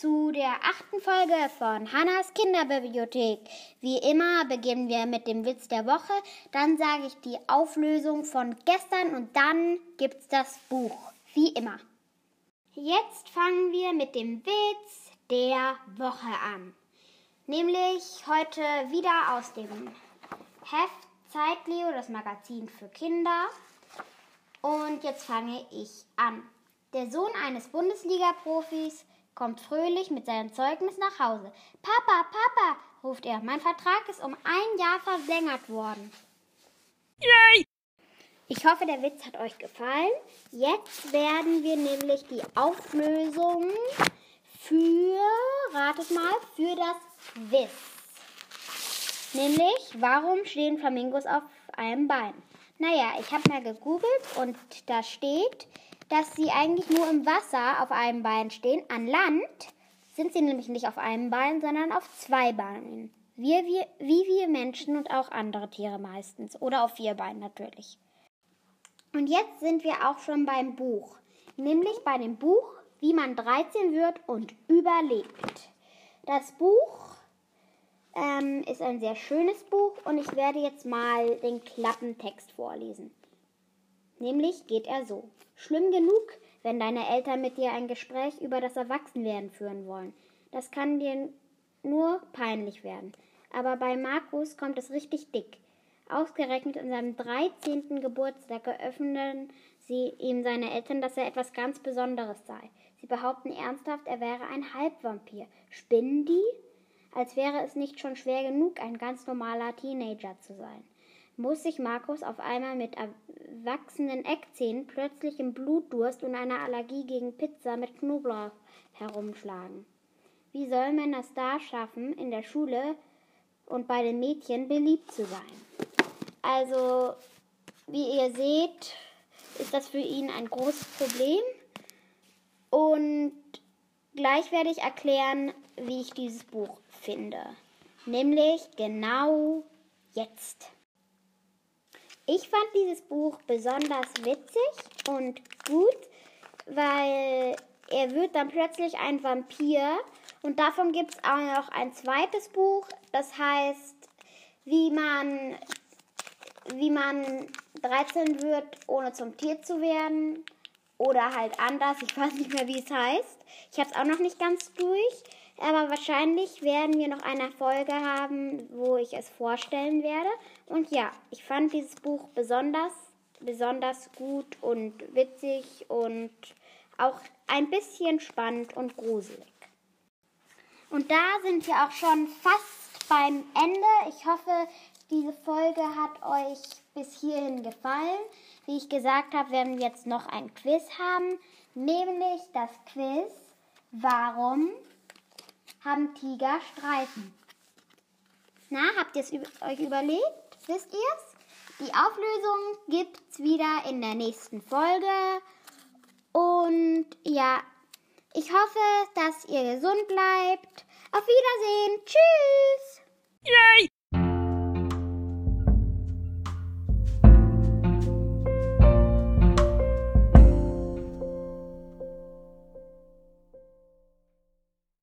zu der achten Folge von Hannas Kinderbibliothek. Wie immer beginnen wir mit dem Witz der Woche, dann sage ich die Auflösung von gestern und dann gibt's das Buch. Wie immer. Jetzt fangen wir mit dem Witz der Woche an. Nämlich heute wieder aus dem Heft Zeitleo, das Magazin für Kinder. Und jetzt fange ich an. Der Sohn eines Bundesliga-Profis kommt fröhlich mit seinem Zeugnis nach Hause. Papa, Papa, ruft er, mein Vertrag ist um ein Jahr verlängert worden. Yay! Ich hoffe, der Witz hat euch gefallen. Jetzt werden wir nämlich die Auflösung für, ratet mal, für das Wiss. Nämlich, warum stehen Flamingos auf einem Bein? Naja, ich habe mal gegoogelt und da steht, dass sie eigentlich nur im Wasser auf einem Bein stehen. An Land sind sie nämlich nicht auf einem Bein, sondern auf zwei Beinen. Wir, wir, wie wir Menschen und auch andere Tiere meistens. Oder auf vier Beinen natürlich. Und jetzt sind wir auch schon beim Buch. Nämlich bei dem Buch, wie man 13 wird und überlebt. Das Buch ähm, ist ein sehr schönes Buch und ich werde jetzt mal den Klappentext vorlesen. Nämlich geht er so. Schlimm genug, wenn deine Eltern mit dir ein Gespräch über das Erwachsenwerden führen wollen. Das kann dir nur peinlich werden. Aber bei Markus kommt es richtig dick. Ausgerechnet in seinem 13. Geburtstag eröffnen sie ihm seine Eltern, dass er etwas ganz Besonderes sei. Sie behaupten ernsthaft, er wäre ein Halbvampir. Spinnen die? Als wäre es nicht schon schwer genug, ein ganz normaler Teenager zu sein muss sich Markus auf einmal mit erwachsenen Eckzähnen plötzlich im Blutdurst und einer Allergie gegen Pizza mit Knoblauch herumschlagen. Wie soll man es da schaffen, in der Schule und bei den Mädchen beliebt zu sein? Also, wie ihr seht, ist das für ihn ein großes Problem. Und gleich werde ich erklären, wie ich dieses Buch finde. Nämlich genau jetzt. Ich fand dieses Buch besonders witzig und gut, weil er wird dann plötzlich ein Vampir. Und davon gibt es auch noch ein zweites Buch, das heißt, wie man, wie man 13 wird, ohne zum Tier zu werden. Oder halt anders, ich weiß nicht mehr, wie es heißt. Ich habe es auch noch nicht ganz durch. Aber wahrscheinlich werden wir noch eine Folge haben, wo ich es vorstellen werde. Und ja, ich fand dieses Buch besonders, besonders gut und witzig und auch ein bisschen spannend und gruselig. Und da sind wir auch schon fast beim Ende. Ich hoffe, diese Folge hat euch bis hierhin gefallen. Wie ich gesagt habe, werden wir jetzt noch ein Quiz haben, nämlich das Quiz, warum haben Tiger Streifen. Na, habt ihr es euch überlegt? Wisst ihr es? Die Auflösung gibt's wieder in der nächsten Folge. Und ja, ich hoffe, dass ihr gesund bleibt. Auf Wiedersehen. Tschüss. Yay!